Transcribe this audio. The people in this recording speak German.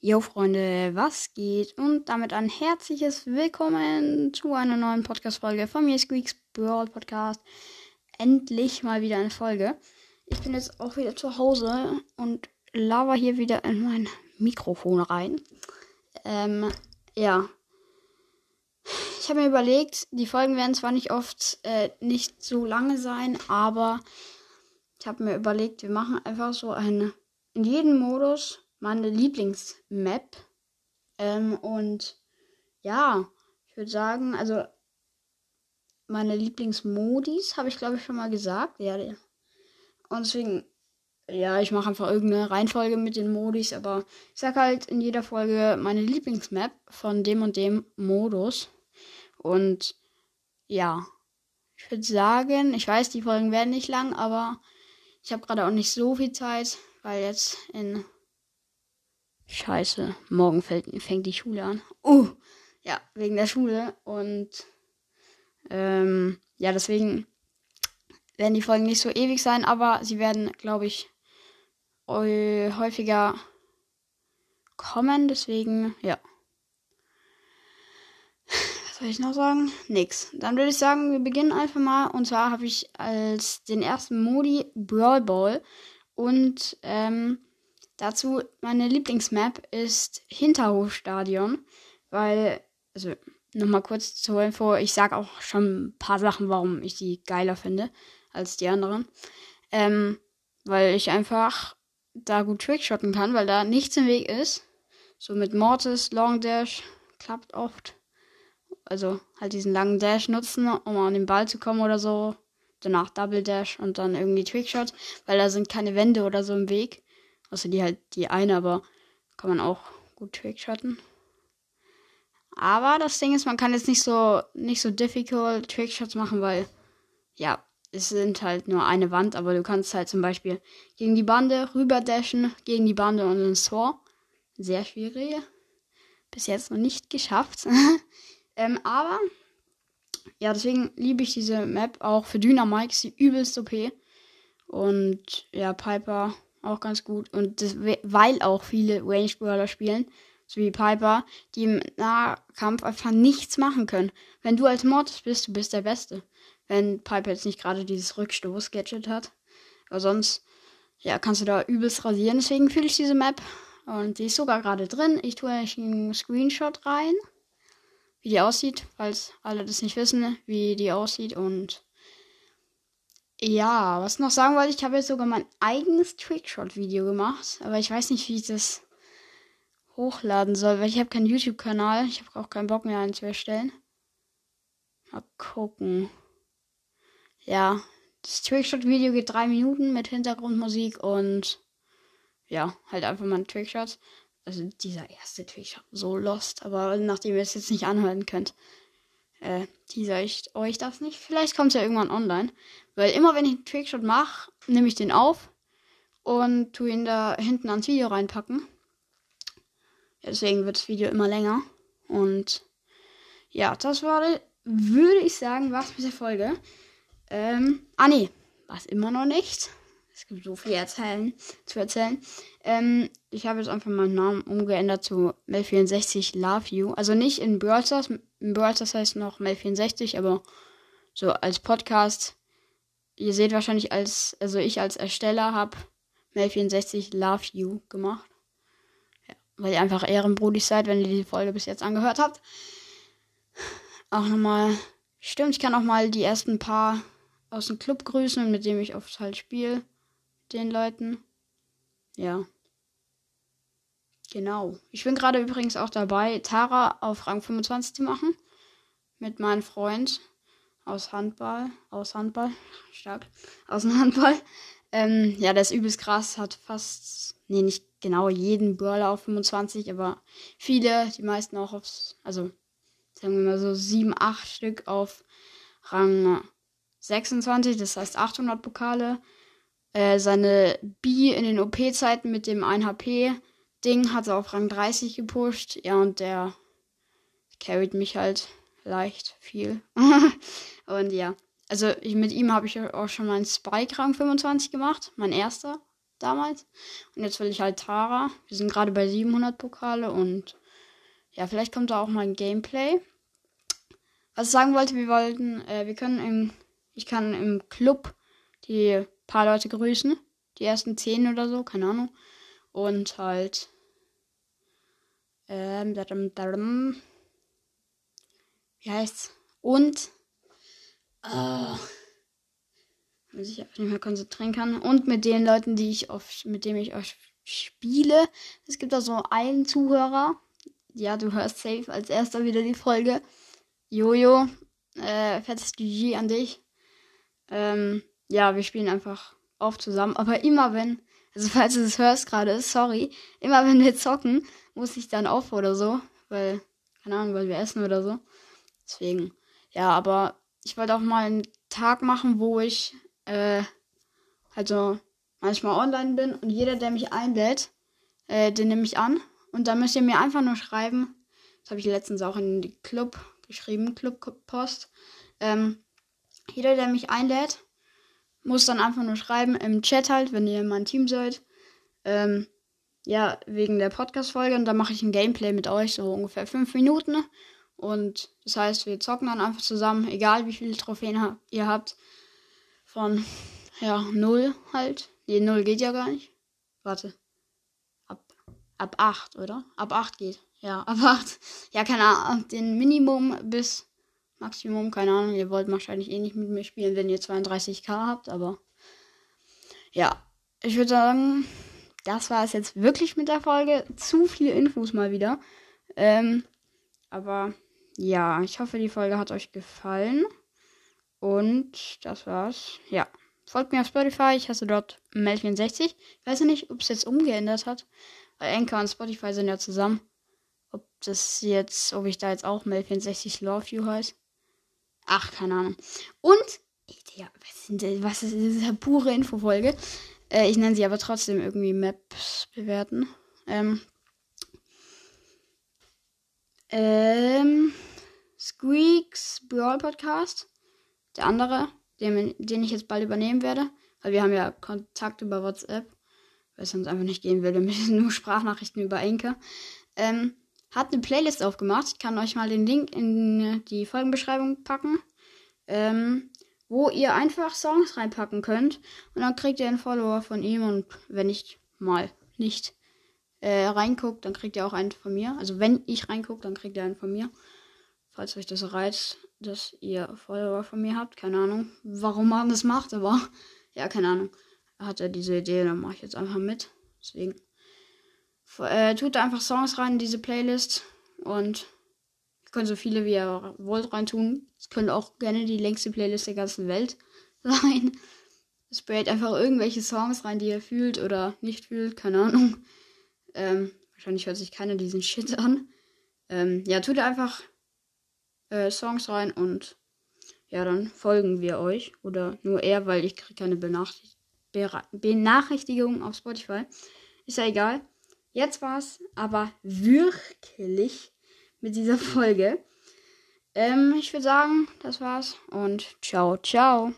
Jo Freunde, was geht? Und damit ein herzliches Willkommen zu einer neuen Podcast-Folge von mir, Squeaks Brawl Podcast. Endlich mal wieder eine Folge. Ich bin jetzt auch wieder zu Hause und laber hier wieder in mein Mikrofon rein. Ähm, ja. Ich habe mir überlegt, die Folgen werden zwar nicht oft äh, nicht so lange sein, aber ich habe mir überlegt, wir machen einfach so eine in jedem Modus meine Lieblingsmap. Ähm, und ja, ich würde sagen, also meine Lieblingsmodis habe ich glaube ich schon mal gesagt. Ja, und deswegen, ja, ich mache einfach irgendeine Reihenfolge mit den Modis, aber ich sage halt in jeder Folge meine Lieblingsmap von dem und dem Modus. Und ja, ich würde sagen, ich weiß, die Folgen werden nicht lang, aber ich habe gerade auch nicht so viel Zeit, weil jetzt in Scheiße, morgen fällt, fängt die Schule an. Uh, ja, wegen der Schule. Und ähm, ja, deswegen werden die Folgen nicht so ewig sein, aber sie werden, glaube ich, häufiger kommen. Deswegen, ja. Was soll ich noch sagen? Nix. Dann würde ich sagen, wir beginnen einfach mal. Und zwar habe ich als den ersten Modi Brawl Ball. Und ähm, Dazu meine Lieblingsmap ist Hinterhofstadion, weil, also nochmal kurz zur Info, ich sag auch schon ein paar Sachen, warum ich die geiler finde als die anderen. Ähm, weil ich einfach da gut trickshotten kann, weil da nichts im Weg ist. So mit Mortis, Long Dash klappt oft. Also halt diesen langen Dash nutzen, um an den Ball zu kommen oder so. Danach Double Dash und dann irgendwie Trickshot, weil da sind keine Wände oder so im Weg. Außer die halt die eine, aber kann man auch gut trickshotten. Aber das Ding ist, man kann jetzt nicht so nicht so difficult Trickshots machen, weil ja, es sind halt nur eine Wand, aber du kannst halt zum Beispiel gegen die Bande rüber dashen, gegen die Bande und ins Tor. Sehr schwierig. Bis jetzt noch nicht geschafft. ähm, aber ja, deswegen liebe ich diese Map auch für Dynamike, sie übelst OP. Und ja, Piper auch ganz gut. Und das, weil auch viele Range Brawler spielen, so wie Piper, die im Nahkampf einfach nichts machen können. Wenn du als Mortis bist, du bist der Beste. Wenn Piper jetzt nicht gerade dieses Rückstoß-Gadget hat. Aber sonst, ja, kannst du da übelst rasieren. Deswegen fühle ich diese Map. Und die ist sogar gerade drin. Ich tue euch einen Screenshot rein, wie die aussieht, falls alle das nicht wissen, wie die aussieht. Und ja, was noch sagen wollte, ich habe jetzt sogar mein eigenes Trickshot-Video gemacht, aber ich weiß nicht, wie ich das hochladen soll, weil ich habe keinen YouTube-Kanal. Ich habe auch keinen Bock mehr einen zu erstellen. Mal gucken. Ja, das Trickshot-Video geht drei Minuten mit Hintergrundmusik und ja, halt einfach mal ein Trickshot. Also dieser erste Trickshot, so lost, aber nachdem ihr es jetzt nicht anhören könnt, äh, teaser ich euch das nicht. Vielleicht kommt es ja irgendwann online. Weil immer wenn ich einen Trickshot mache, nehme ich den auf und tue ihn da hinten ans Video reinpacken. Ja, deswegen wird das Video immer länger. Und ja, das war, würde ich sagen, was mit der Folge. Ähm, ah nee, war es immer noch nicht. Es gibt so viel erzählen, zu erzählen. Ähm, ich habe jetzt einfach meinen Namen umgeändert zu Mel64 Love You. Also nicht in Brawl Stars. In Brawl Stars heißt noch Mel64, aber so als Podcast. Ihr seht wahrscheinlich als, also ich als Ersteller habe Mel64 Love You gemacht. Ja, weil ihr einfach Ehrenbrudig seid, wenn ihr die Folge bis jetzt angehört habt. Auch nochmal. Stimmt, ich kann auch mal die ersten paar aus dem Club grüßen, mit dem ich oft halt spiele den Leuten. Ja. Genau. Ich bin gerade übrigens auch dabei, Tara auf Rang 25 zu machen. Mit meinem Freund aus Handball. Aus Handball. Stark. Aus dem Handball. Ähm, ja, der ist übelst krass. Hat fast, nee, nicht genau jeden Brawler auf 25, aber viele, die meisten auch aufs, also sagen wir mal so 7, 8 Stück auf Rang 26, das heißt 800 Pokale. Äh, seine B in den OP-Zeiten mit dem 1 HP-Ding hat er auf Rang 30 gepusht. Ja, und der carried mich halt leicht viel. und ja, also ich, mit ihm habe ich auch schon meinen Spike Rang 25 gemacht, mein erster. damals. Und jetzt will ich halt Tara. Wir sind gerade bei 700 Pokale und ja, vielleicht kommt da auch mal ein Gameplay. Was ich sagen wollte, wir wollten, äh, wir können im, ich kann im Club die paar Leute grüßen. Die ersten zehn oder so, keine Ahnung. Und halt, ähm, darum, darum, wie heißt's? Und, äh, man sich einfach nicht mehr konzentrieren kann. Und mit den Leuten, die ich oft, mit denen ich oft spiele. Es gibt da so einen Zuhörer. Ja, du hörst safe als erster wieder die Folge. Jojo, äh, fettes GG an dich. Ähm, ja, wir spielen einfach oft zusammen. Aber immer wenn, also falls du es hörst gerade, sorry, immer wenn wir zocken, muss ich dann auf oder so. Weil, keine Ahnung, weil wir essen oder so. Deswegen, ja, aber ich wollte auch mal einen Tag machen, wo ich äh, also manchmal online bin und jeder, der mich einlädt, äh, den nehme ich an. Und dann müsst ihr mir einfach nur schreiben, das habe ich letztens auch in den Club geschrieben, Club-Post. Ähm, jeder, der mich einlädt, muss dann einfach nur schreiben im Chat halt, wenn ihr mein Team seid. Ähm, ja, wegen der Podcast-Folge. Und dann mache ich ein Gameplay mit euch, so ungefähr fünf Minuten. Und das heißt, wir zocken dann einfach zusammen, egal wie viele Trophäen ha ihr habt von, ja, 0 halt. Nee, 0 geht ja gar nicht. Warte. Ab, ab 8, oder? Ab 8 geht. Ja, ab 8. Ja, keine Ahnung. Den Minimum bis Maximum, keine Ahnung. Ihr wollt wahrscheinlich eh nicht mit mir spielen, wenn ihr 32k habt, aber ja. Ich würde sagen, das war es jetzt wirklich mit der Folge. Zu viele Infos mal wieder. Ähm, aber ja, ich hoffe, die Folge hat euch gefallen. Und das war's. Ja. Folgt mir auf Spotify. Ich hasse dort Mel64. Ich weiß nicht, ob es jetzt umgeändert hat. Weil Anchor und Spotify sind ja zusammen. Ob das jetzt, ob ich da jetzt auch Mel64 Love You heiße. Ach, keine Ahnung. Und, ja, was, ist, eine pure Infofolge. Äh, ich nenne sie aber trotzdem irgendwie Maps bewerten. Ähm. Ähm. Squeaks Brawl Podcast der andere, den, den ich jetzt bald übernehmen werde, weil wir haben ja Kontakt über WhatsApp, weil es sonst einfach nicht gehen würde, mit nur Sprachnachrichten über Enke, ähm, hat eine Playlist aufgemacht. Ich kann euch mal den Link in die Folgenbeschreibung packen, ähm, wo ihr einfach Songs reinpacken könnt und dann kriegt ihr einen Follower von ihm und wenn ich mal nicht äh, reinguckt, dann kriegt ihr auch einen von mir. Also wenn ich reingucke, dann kriegt ihr einen von mir. Falls euch das reizt, dass ihr Follower von mir habt. Keine Ahnung, warum man das macht, aber ja, keine Ahnung. Hat er diese Idee, dann mache ich jetzt einfach mit. Deswegen. Äh, tut einfach Songs rein in diese Playlist und ihr könnt so viele wie ihr wollt reintun. Es könnte auch gerne die längste Playlist der ganzen Welt sein. Sprayt einfach irgendwelche Songs rein, die ihr fühlt oder nicht fühlt, keine Ahnung. Ähm, wahrscheinlich hört sich keiner diesen Shit an. Ähm, ja, tut einfach äh, Songs rein und ja, dann folgen wir euch. Oder nur er, weil ich kriege keine Benachricht Benachrichtigung auf Spotify. Ist ja egal. Jetzt war's aber wirklich mit dieser Folge. Ähm, ich würde sagen, das war's und ciao, ciao.